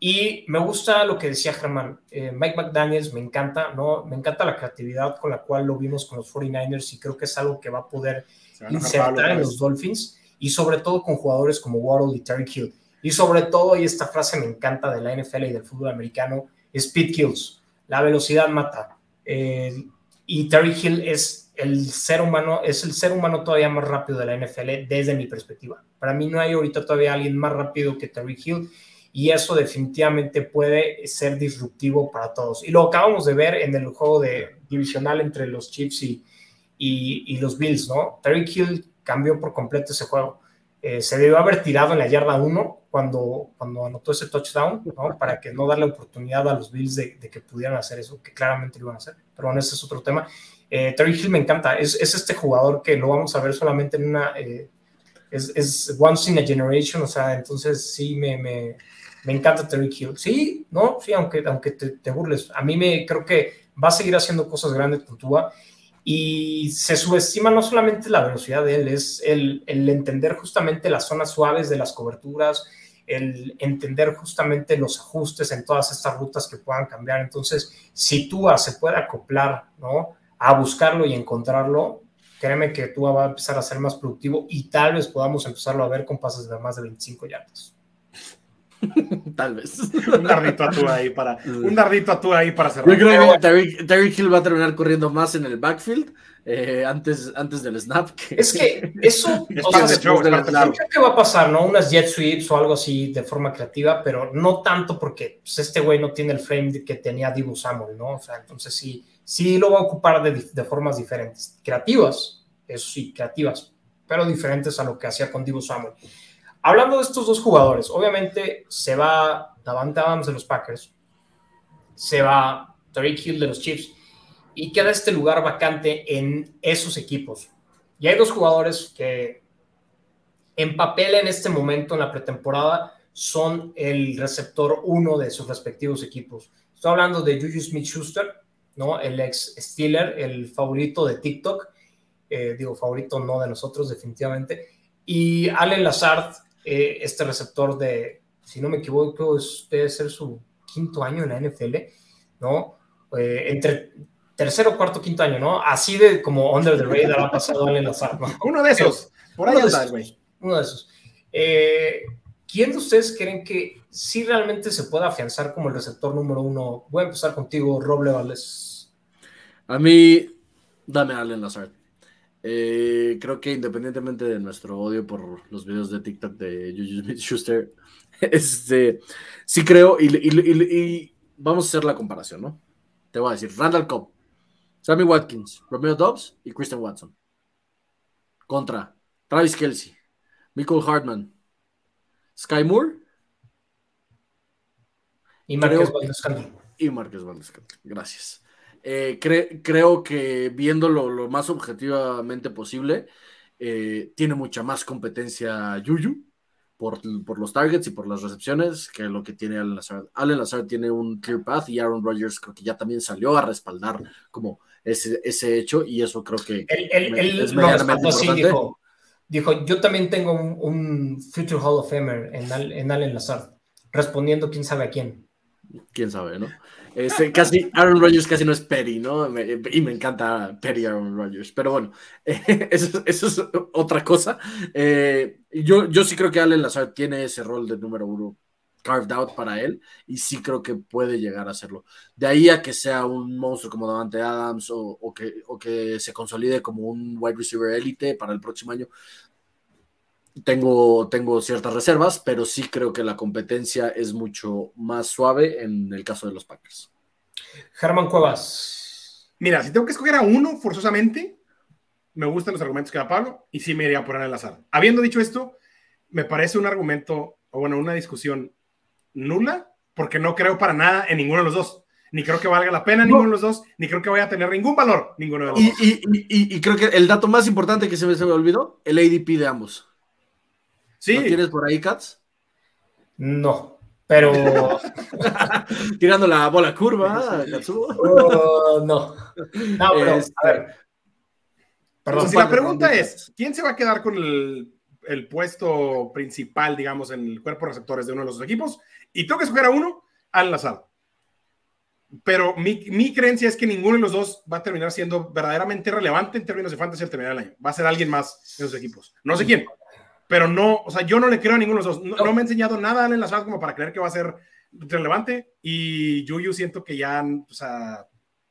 Y me gusta lo que decía Germán. Eh, Mike McDaniels me encanta, ¿no? Me encanta la creatividad con la cual lo vimos con los 49ers y creo que es algo que va a poder insertar en los Dolphins y sobre todo con jugadores como Waddle y Terry Hill. Y sobre todo, y esta frase me encanta de la NFL y del fútbol americano, speed kills. La velocidad mata. Eh, y Terry Hill es el ser humano, es el ser humano todavía más rápido de la NFL desde mi perspectiva. Para mí no hay ahorita todavía alguien más rápido que Terry Hill y eso definitivamente puede ser disruptivo para todos. Y lo acabamos de ver en el juego de divisional entre los Chiefs y, y, y los Bills, ¿no? Terry Hill cambió por completo ese juego. Eh, se debió haber tirado en la yarda 1 cuando, cuando anotó ese touchdown, ¿no? Para que no darle oportunidad a los Bills de, de que pudieran hacer eso, que claramente lo iban a hacer. Pero bueno, ese es otro tema. Eh, Terry Hill me encanta. Es, es, este jugador que lo vamos a ver solamente en una. Eh, es, es, once in a generation, o sea, entonces sí me, me, me encanta Terry Hill. Sí, no, sí, aunque, aunque te, te, burles. A mí me creo que va a seguir haciendo cosas grandes con Tua y se subestima no solamente la velocidad de él, es el, entender justamente las zonas suaves de las coberturas, el entender justamente los ajustes en todas estas rutas que puedan cambiar. Entonces, si Tua se puede acoplar, ¿no? A buscarlo y encontrarlo, créeme que Tua va a empezar a ser más productivo y tal vez podamos empezarlo a ver con pases de más de 25 yardas. Tal vez. un dardito a tú ahí para, un dardito a tú ahí para cerrar. Yo creo que Terry, Terry, Hill va a terminar corriendo más en el backfield eh, antes, antes del snap. Que... Es que eso es o sea, sea, show, creo que va a pasar, ¿no? Unas jet sweeps o algo así de forma creativa, pero no tanto porque pues, este güey no tiene el frame que tenía Dibu Samuel, ¿no? O sea, entonces sí, sí lo va a ocupar de, de formas diferentes, creativas, eso sí, creativas, pero diferentes a lo que hacía con Dibu Samuel. Hablando de estos dos jugadores, obviamente se va Davante Adams de los Packers, se va Tariq Hill de los Chiefs y queda este lugar vacante en esos equipos. Y hay dos jugadores que en papel en este momento en la pretemporada son el receptor uno de sus respectivos equipos. Estoy hablando de Juju Smith-Schuster, ¿no? el ex Steeler, el favorito de TikTok, eh, digo favorito no de nosotros definitivamente, Y Allen Lazard, eh, este receptor de, si no me equivoco, debe ser su quinto año en la NFL, ¿no? Eh, entre tercero, cuarto, quinto año, ¿no? Así de como under the radar ha pasado Allen Lazard, ¿no? Uno de esos, por ahí anda, güey. Uno de esos. Eh, ¿Quién de ustedes creen que sí realmente se puede afianzar como el receptor número uno? Voy a empezar contigo, Roble Valdés. A mí, dame a Allen Lazard. Eh, creo que independientemente de nuestro odio por los videos de TikTok de Juju Smith Schuster, este, sí creo, y, y, vamos a hacer la comparación, ¿no? Te voy a decir, Randall Cobb, Sammy Watkins, Romeo Dobbs y Christian Watson. Contra Travis Kelsey, Michael Hartman, Sky Moore y Marcus Y Marcus Gracias. Eh, creo que viéndolo lo más objetivamente posible, eh, tiene mucha más competencia Yuyu por, por, los targets y por las recepciones que lo que tiene Allen Lazard. Allen Lazard tiene un clear path y Aaron Rodgers creo que ya también salió a respaldar como ese, ese hecho y eso creo que es medianamente importante. dijo, yo también tengo un, Future Hall of Famer en, en Allen Lazard, respondiendo quién sabe a quién. Quién sabe, ¿no? Este, casi, Aaron Rodgers casi no es Perry, ¿no? y me encanta Perry Aaron Rodgers. Pero bueno, eso, es otra cosa. Eh, yo, yo sí creo que Allen Lazard tiene ese rol de número uno carved out para él y sí creo que puede llegar a hacerlo. De ahí a que sea un monstruo como Davante Adams o, que, o que se consolide como un wide receiver élite para el próximo año, tengo, tengo ciertas reservas, pero sí creo que la competencia es mucho más suave en el caso de los Packers. Germán Cuevas. Mira, si tengo que escoger a uno forzosamente, me gustan los argumentos que da Pablo y sí me iría a poner al azar. Habiendo dicho esto, me parece un argumento, o bueno, una discusión nula, porque no creo para nada en ninguno de los dos. Ni creo que valga la pena ninguno de los dos, ni creo que vaya a tener ningún valor ninguno de los dos. Y, creo que el dato más importante que se me, se me olvidó, el ADP de ambos. Sí. ¿Lo tienes por ahí, Katz? No, pero. Tirando la bola curva, Katsuo. Oh, no. No, pero, a este, ver. Perdón, si la pregunta es: ¿quién se va a quedar con el, el, puesto principal, digamos, en el cuerpo de receptores de uno de los dos equipos? Y tengo que escoger a uno, al Lazar. Pero mi, mi, creencia es que ninguno de los dos va a terminar siendo verdaderamente relevante en términos de fantasy al terminar el año. Va a ser alguien más en esos equipos. No sé quién pero no, o sea, yo no le creo a ninguno de los dos. No, me ha enseñado nada en la sala como para creer que va a ser relevante. Y Yuyu siento que ya, o sea,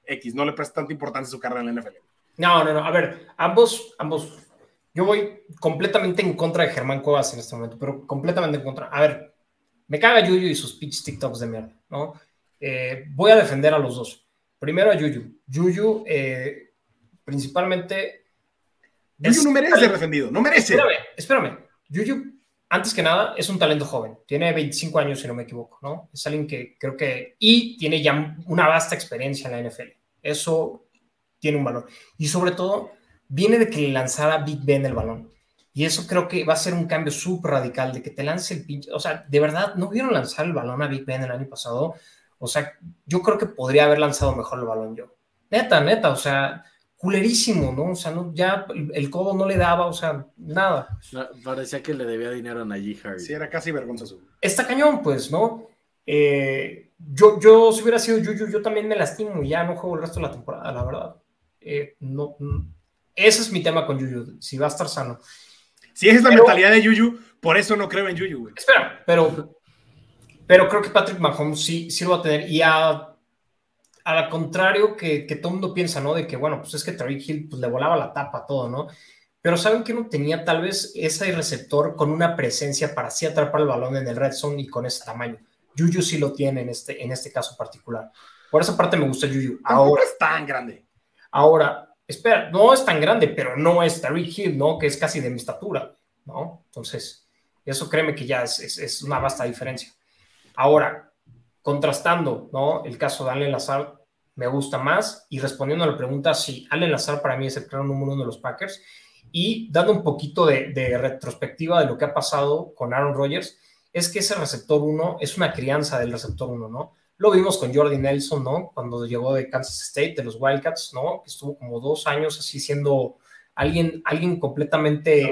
X, no le presta tanta importancia a su carrera en la NFL. No, no, no. A ver, ambos, ambos. Yo voy completamente en contra de Germán Cuevas en este momento, pero completamente en contra. A ver, me caga Yuyu y sus pitch TikToks de mierda, ¿no? Eh, voy a defender a los dos. Primero a Yuyu. Yuyu, eh, principalmente. Yuyu no merece ser defendido, no merece. Espérame, espérame. Yuyu, antes que nada, es un talento joven. Tiene 25 años, si no me equivoco, ¿no? Es alguien que creo que... Y tiene ya una vasta experiencia en la NFL. Eso tiene un valor. Y sobre todo, viene de que le lanzara Big Ben el balón. Y eso creo que va a ser un cambio súper radical de que te lance el pinche. O sea, de verdad, ¿no vieron lanzar el balón a Big Ben el año pasado? O sea, yo creo que podría haber lanzado mejor el balón yo. Neta, neta, o sea, culerísimo, ¿no? O sea, no, ya el codo no le daba, o sea, nada. parecía que le debía dinero a Najee Harry. Sí, era casi vergonzoso. Está cañón, pues, ¿no? Eh, yo, yo, si hubiera sido Yuyu, yo también me lastimo y ya no juego el resto de la temporada, la verdad. Eh, no, ese es mi tema con Yuyu, si va a estar sano. Si esa es la mentalidad de Yuyu, por eso no creo en Yuyu, güey. Espera, pero, pero creo que Patrick Mahomes sí, sí lo va a tener y a al contrario que, que todo el mundo piensa, ¿no? De que, bueno, pues es que Tariq Hill pues, le volaba la tapa a todo, ¿no? Pero ¿saben que no tenía tal vez ese receptor con una presencia para así atrapar el balón en el red zone y con ese tamaño? Yuyu sí lo tiene en este, en este caso particular. Por esa parte me gusta Yuyu. Ahora es tan grande. Ahora, espera, no es tan grande, pero no es Tariq Hill, ¿no? Que es casi de mi estatura, ¿no? Entonces, eso créeme que ya es, es, es una vasta diferencia. Ahora, contrastando, ¿no? El caso de Allen Lazar me gusta más y respondiendo a la pregunta, sí, Allen Lazar para mí es el plano número uno de los Packers y dando un poquito de, retrospectiva de lo que ha pasado con Aaron Rodgers, es que ese receptor uno es una crianza del receptor uno, ¿no? Lo vimos con Jordi Nelson, ¿no? Cuando llegó de Kansas State, de los Wildcats, ¿no? Que estuvo como dos años así siendo alguien, alguien completamente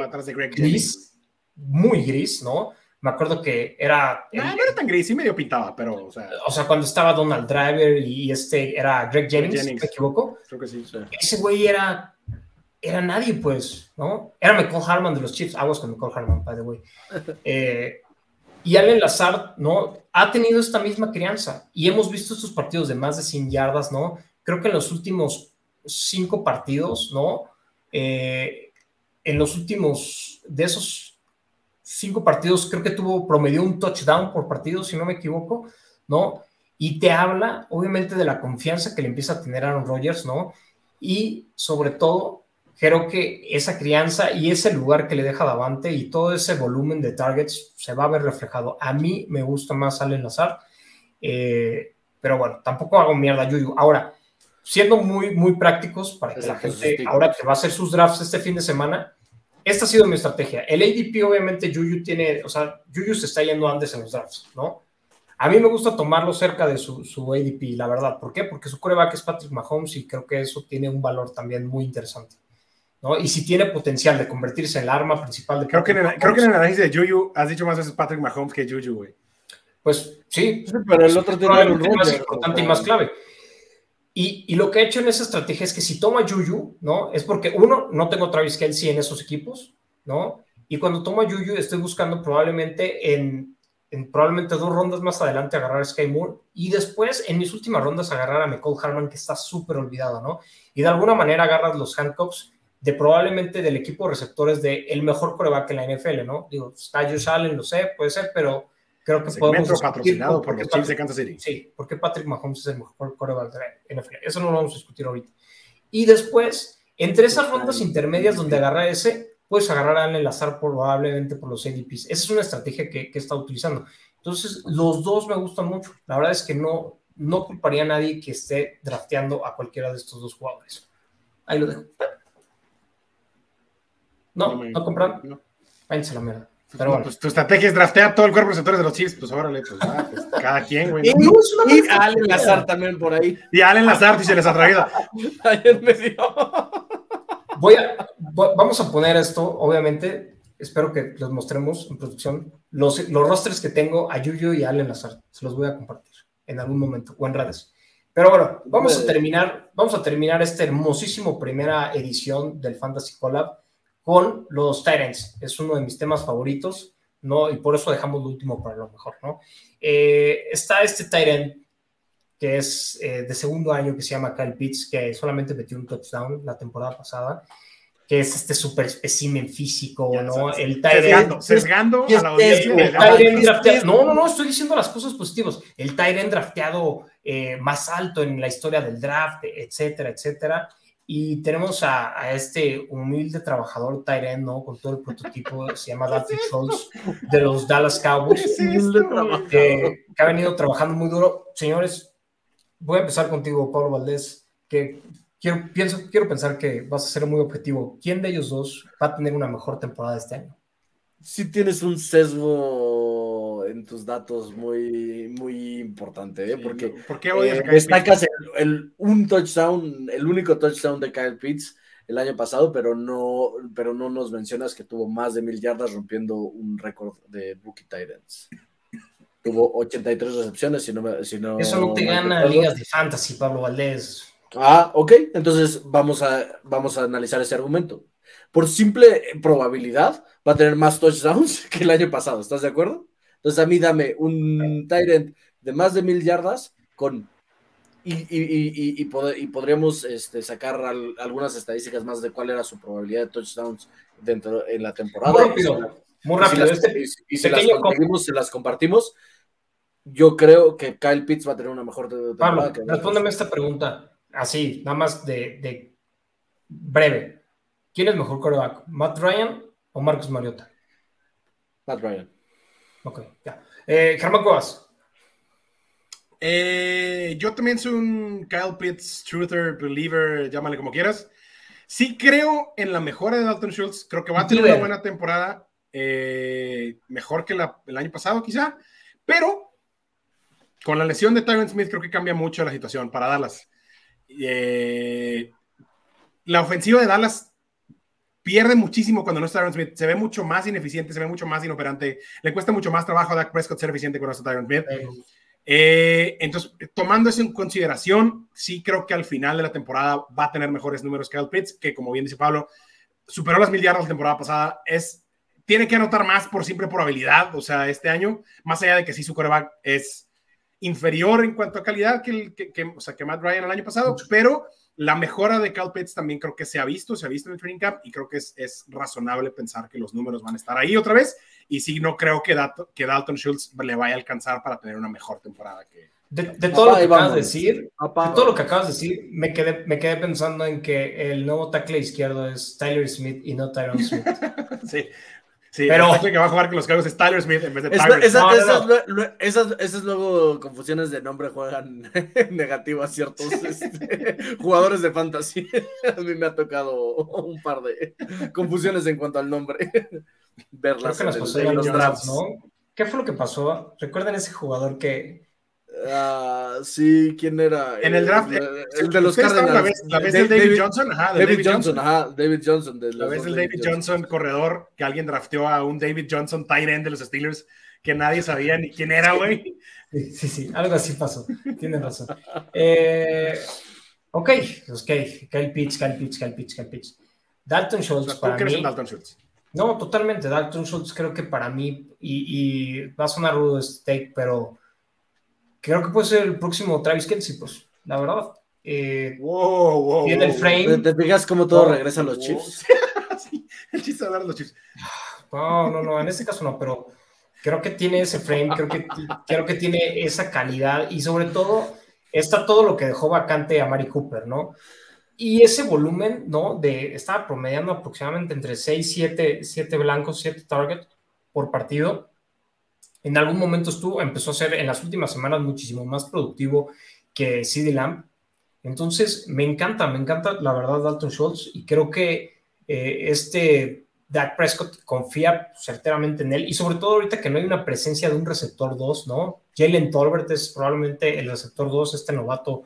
gris, muy gris, ¿no? Me acuerdo que era... No, no era tan gris, sí medio pintaba, pero, o sea... O sea, cuando estaba Donald Driver y este era Greg Jennings, Jennings. ¿me equivoco? Creo que sí. Ese güey era... Era nadie, pues, ¿no? Era McCall Harman de los Chiefs. Aguas con McCall Harman, by the way. Eh, y Allen Lazard, ¿no? Ha tenido esta misma crianza. Y hemos visto estos partidos de más de 100 yardas, ¿no? Creo que en los últimos cinco partidos, ¿no? Eh, en los últimos, de esos cinco partidos, creo que tuvo, promedió un touchdown por partido, si no me equivoco, ¿no? Y te habla, obviamente, de la confianza que le empieza a tener Aaron Rodgers, ¿no? Y sobre todo, creo que esa crianza y ese lugar que le deja Davante y todo ese volumen de targets se va a ver reflejado. A mí me gusta más Allen Lazard, eh, pero bueno, tampoco hago mierda Yuyu. Ahora, siendo muy, muy prácticos para que la gente, ahora que va a hacer sus drafts este fin de semana, esta ha sido mi estrategia. El ADP, obviamente, Yuyu tiene, o sea, Yuyu se está yendo antes en los drafts, ¿no? A mí me gusta tomarlo cerca de su, su ADP, la verdad. ¿Por qué? Porque su coreback es Patrick Mahomes y creo que eso tiene un valor también muy interesante. ¿no? Y si tiene potencial de convertirse en el arma principal de Creo que, en el, Patrick creo que en el Mahomes, análisis de Juju has dicho más veces Patrick Mahomes que Juju, güey. Pues sí, Sí, pero el otro tiene probablemente más importante y más clave. Y, y, lo que he hecho en esa estrategia es que si toma Juju, ¿no? Es porque, uno, no tengo Travis Kelsey en esos equipos, ¿no? Y cuando tomo a Juju, estoy buscando probablemente en, en probablemente dos rondas más adelante agarrar a Sky Moore y después en mis últimas rondas agarrar a McCall Harman, que está súper olvidado, ¿no? Y de alguna manera agarras los handcuffs de probablemente del equipo de receptores de el mejor coreback en la NFL, ¿no? Digo, está Josh Allen, lo sé, puede ser, pero creo que podemos... Segmento patrocinado por los Chiefs de Kansas City. Sí, porque Patrick Mahomes es el mejor coreback de la NFL. Eso no lo vamos a discutir ahorita. Y después, entre esas rondas intermedias donde agarra ese, puedes agarrar a Allen Lazar probablemente por los ADPs. Esa es una estrategia que, que está utilizando. Entonces, los dos me gustan mucho. La verdad es que no, no culparía a nadie que esté drafteando a cualquiera de estos dos jugadores. Ahí lo dejo. No, me- no compran. no. Váyanse a la mierda. Pero Pero bueno. pues tu estrategia es draftear todo el cuerpo de receptores de los Chiefs. Pues órale, pues, ah, pues, cada quien, güey. Y, ¿no? y Allen Lazar también por ahí. Y Allen Lazard y se les atraviesa. Ahí en medio. Voy a, vo- vamos a poner esto, obviamente. Espero que los mostremos en producción. Los, los rosters que tengo a Yuyo y a Allen Lazar. Se los voy a compartir en algún momento o en redes. Pero bueno, vamos a terminar, vamos a terminar esta hermosísimo primera edición del Fantasy Collab con los Tyrants. Es uno de mis temas favoritos, ¿no? Y por eso dejamos lo último para lo mejor, ¿no? Eh, está este Tyrant que es eh, de segundo año, que se llama Kyle Pitts, que solamente metió un touchdown la temporada pasada, que es este super espécimen físico, Ya ¿no? sabes, El Tyrant. sesgando ¿Qué a la es audiencia. eso? de- El Tyrant es- drafteado. es- No, no, no, estoy diciendo las cosas positivas. El Tyrant drafteado eh, más alto en la historia del draft, etcétera, etcétera. Y tenemos a, a este humilde trabajador Tyrant, ¿no? Con todo el prototipo, se llama Dalton Schultz, de los Dallas Cowboys ¿Qué es esto, que, que ha venido trabajando muy duro. Señores, voy a empezar contigo, Pablo Valdés, que quiero, pienso, quiero pensar que vas a ser muy objetivo. ¿Quién de ellos dos va a tener una mejor temporada este año? Sí tienes un sesgo en tus datos muy, muy importante, ¿eh? porque ¿Por qué odias eh, destacas el, el- un touchdown, el único touchdown de Kyle Pitts el año pasado, pero no, pero no nos mencionas que tuvo más de mil yardas rompiendo un récord de rookie Titans. Tuvo 83 recepciones, si no me- si no Eso no te gana ligas de fantasy, Pablo Valdés. Ah, ok. Entonces vamos a, vamos a analizar ese argumento. Por simple probabilidad, va a tener más touchdowns que el año pasado. ¿Estás de acuerdo? Entonces a mí dame un Tyrant de más de mil yardas con... Y, y, y, y- y pod- podríamos este, sacar al- algunas estadísticas más de cuál era su probabilidad de touchdowns dentro en la temporada. Muy rápido, muy si rápido. las, Este, y si- las pequeño com- conseguimos, se las compartimos. Yo creo que Kyle Pitts va a tener una mejor te- temporada. Pablo, que- respóndeme esta pregunta, así, nada más de, de breve. ¿Quién es mejor coreback, Matt Ryan o Marcus Mariota? Matt Ryan. Ok, ya. Eh, Germán Cuevas. Eh, yo también soy un Kyle Pitts, truther, believer, llámale como quieras. Sí creo en la mejora de Dalton Schultz. Creo que va a tener una buena temporada. eh, mejor que la- el año pasado, quizá. Pero con la lesión de Tyron Smith, creo que cambia mucho la situación para Dallas. Eh, la ofensiva de Dallas pierde muchísimo cuando no está Tyron Smith. Se ve mucho más ineficiente, se ve mucho más inoperante. Le cuesta mucho más trabajo a Dak Prescott ser eficiente con está Tyron Smith. Eh, entonces, tomando eso en consideración, sí creo que al final de la temporada va a tener mejores números que Kyle Pitts, que como bien dice Pablo, superó las mil yardas la temporada pasada. Es, tiene que anotar más por simple probabilidad, o sea, este año, más allá de que sí su coreback es inferior en cuanto a calidad que, que, o sea, que Matt Ryan el año pasado, pero la mejora de Cal Pitts también creo que se ha visto, se ha visto en el training camp y creo que es, es razonable pensar que los números van a estar ahí otra vez. Y sí no creo que, que Dalton Schultz le vaya a alcanzar para tener una mejor temporada que... De, todo lo que acabas de decir, de todo lo que acabas de decir, me quedé, me quedé pensando en que el nuevo tackle izquierdo es Tyler Smith y no Tyron Smith. sí, Sí, pero que va a jugar con los Cowboys es Tyler Smith en vez de Tyler Smith. Esas, luego confusiones de nombre juegan negativas ciertos este, jugadores de fantasy. A mí me ha tocado un par de confusiones en cuanto al nombre. Verlas en, los drafts. ¿no? ¿Qué fue lo que pasó? ¿Recuerdan ese jugador que Ah, sí, ¿quién era? En el draft. El, de los Cardinals. La vez, del David, Johnson. Ajá, David, Johnson, Ajá, David Johnson. la vez del David Johnson, corredor, que alguien drafteó a un David Johnson, tight end de los Steelers, que nadie sabía ni quién era, güey. Sí, sí, sí, algo así pasó. Tienes razón. Eh, ok, ok. Kyle Pitch, Kyle Pitch, Kyle Pitch, Kyle Pitch. Dalton Schultz. para mí, Dalton Schultz? No, totalmente. Dalton Schultz creo que para mí, y, y va a sonar rudo este take, pero creo que puede ser el próximo Travis Kelsey, pues, la verdad. Eh, wow, wow, tiene el frame. ¿Te, fijas cómo todo regresa a los chips? sí, el chiste de los chips. No, no, no, en este caso no, pero creo que tiene ese frame, creo que, creo que tiene esa calidad y sobre todo está todo lo que dejó vacante a Mari Cooper, ¿no? Y ese volumen, ¿no? De, estaba promediando aproximadamente entre 6, 7, 7 blancos, 7 targets por partido en algún momento estuvo, empezó a ser en las últimas semanas muchísimo más productivo que CD Lamb. Entonces, me encanta, me encanta la verdad Dalton Schultz y creo que eh, este Dak Prescott confía certeramente en él y sobre todo ahorita que no hay una presencia de un receptor 2, ¿no? Jalen Tolbert es probablemente el receptor 2, este novato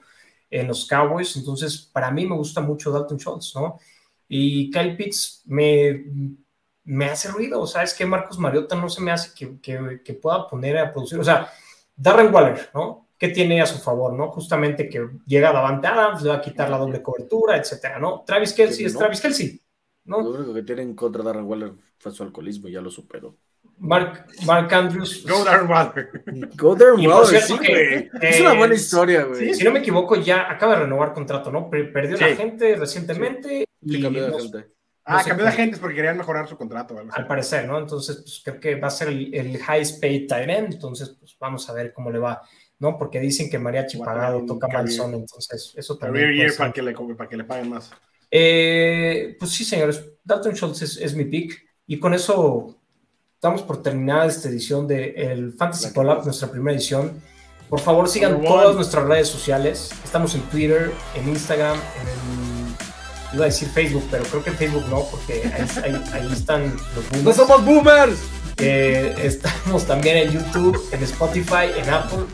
en los Cowboys, entonces para mí me gusta mucho Dalton Schultz, ¿no? Y Kyle Pitts me me hace ruido. O sea, es que Marcos Mariota no se me hace que, que, pueda poner a producir. O sea, Darren Waller, ¿no? ¿Qué tiene a su favor, no? Justamente que llega Davante Adams, le va a quitar la doble cobertura, etcétera, ¿no? Travis Kelsey es Travis Kelsey, ¿no? Lo único que tiene en contra de Darren Waller fue su alcoholismo, ya lo superó. Mark, Mark Andrews. Go Darren Waller. Go Darren Waller, sí, güey. es una buena historia, güey. si no me equivoco, ya acaba de renovar contrato, ¿no? Perdió la gente recientemente. Y cambió de gente. Ah, cambió de agentes porque querían mejorar su contrato. Al parecer, ¿no? Entonces, pues creo que va a ser el, el highest paid tight end, entonces, pues vamos a ver cómo le va, ¿no? Porque dicen que Mariachi Pagado toca mal son, entonces eso también. para que, le, para que le paguen más. Eh, pues sí, señores, Dalton Schultz es, mi pick y con eso damos por terminada esta edición de el Fantasy Collab, nuestra primera edición. Por favor, sigan todas nuestras redes sociales. Estamos en Twitter, en Instagram, en iba a decir Facebook, pero creo que Facebook no, porque ahí, están los boomers. ¡No somos boomers! Estamos también en YouTube, en Spotify, en Apple.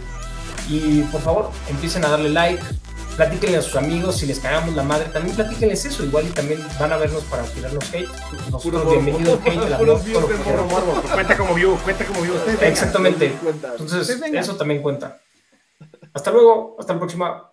Y por favor, empiecen a darle like, platíquenle a sus amigos, si les cagamos la madre, también platíquenles eso, igual y también van a vernos para tirarnos hate. Nosotros bienvenidos morbo, hate, la. Cuenta como view, cuenta como view. Exactamente. Entonces, pues eso también cuenta. Hasta luego, hasta la próxima.